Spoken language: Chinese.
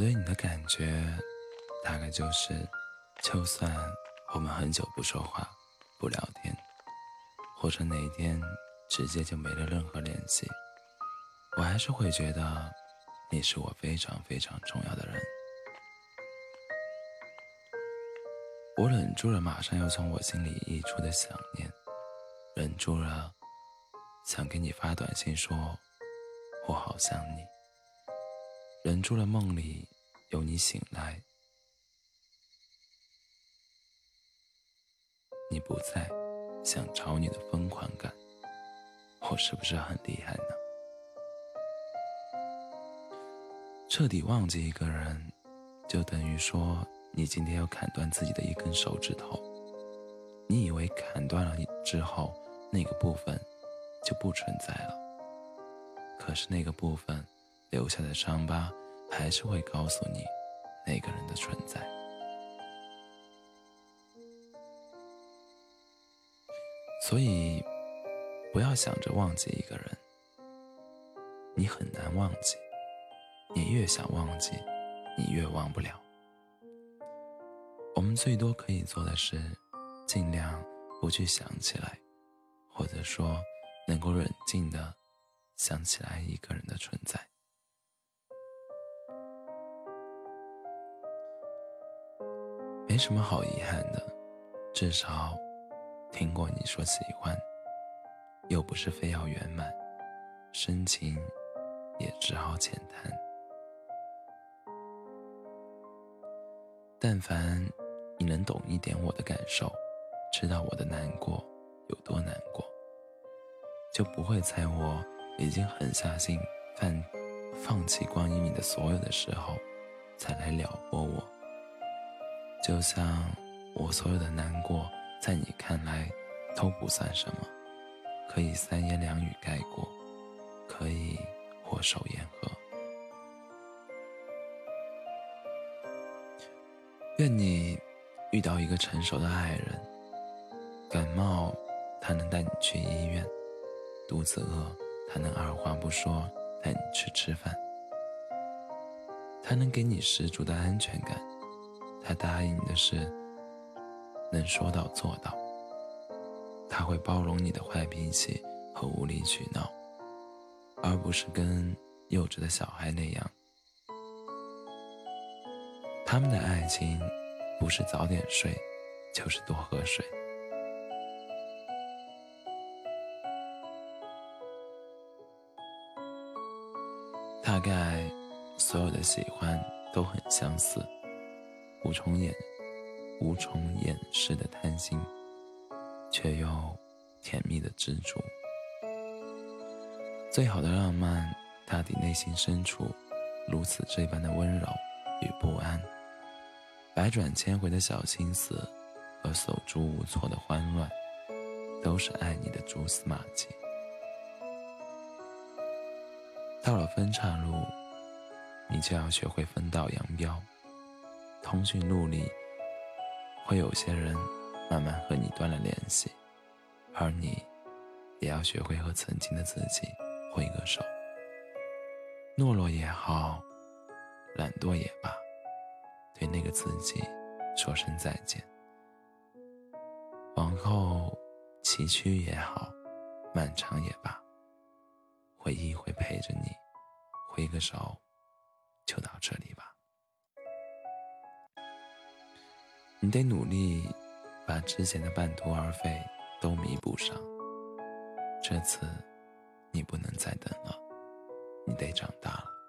我对你的感觉，大概就是，就算我们很久不说话、不聊天，或者哪一天直接就没了任何联系，我还是会觉得你是我非常非常重要的人。我忍住了马上要从我心里溢出的想念，忍住了想给你发短信说“我好想你”。忍住了，梦里有你醒来，你不在，想找你的疯狂感，我是不是很厉害呢？彻底忘记一个人，就等于说你今天要砍断自己的一根手指头。你以为砍断了之后，那个部分就不存在了，可是那个部分。留下的伤疤还是会告诉你那个人的存在，所以不要想着忘记一个人，你很难忘记，你越想忘记，你越忘不了。我们最多可以做的是，尽量不去想起来，或者说能够冷静的想起来一个人的存在。没什么好遗憾的，至少听过你说喜欢，又不是非要圆满，深情也只好浅谈。但凡你能懂一点我的感受，知道我的难过有多难过，就不会在我已经狠下心放放弃关于你的所有的时候，才来撩拨我。就像我所有的难过，在你看来都不算什么，可以三言两语概括，可以握手言和。愿你遇到一个成熟的爱人，感冒他能带你去医院，肚子饿他能二话不说带你去吃饭，他能给你十足的安全感。他答应你的事，能说到做到。他会包容你的坏脾气和无理取闹，而不是跟幼稚的小孩那样。他们的爱情，不是早点睡，就是多喝水。大概所有的喜欢都很相似。无从掩无从掩饰的贪心，却又甜蜜的执着。最好的浪漫，大抵内心深处如此这般的温柔与不安。百转千回的小心思和手足无措的慌乱，都是爱你的蛛丝马迹。到了分岔路，你就要学会分道扬镳。通讯录里，会有些人慢慢和你断了联系，而你也要学会和曾经的自己挥个手。懦弱也好，懒惰也罢，对那个自己说声再见。往后崎岖也好，漫长也罢，回忆会陪着你，挥个手，就到这里吧。你得努力，把之前的半途而废都弥补上。这次，你不能再等了，你得长大了。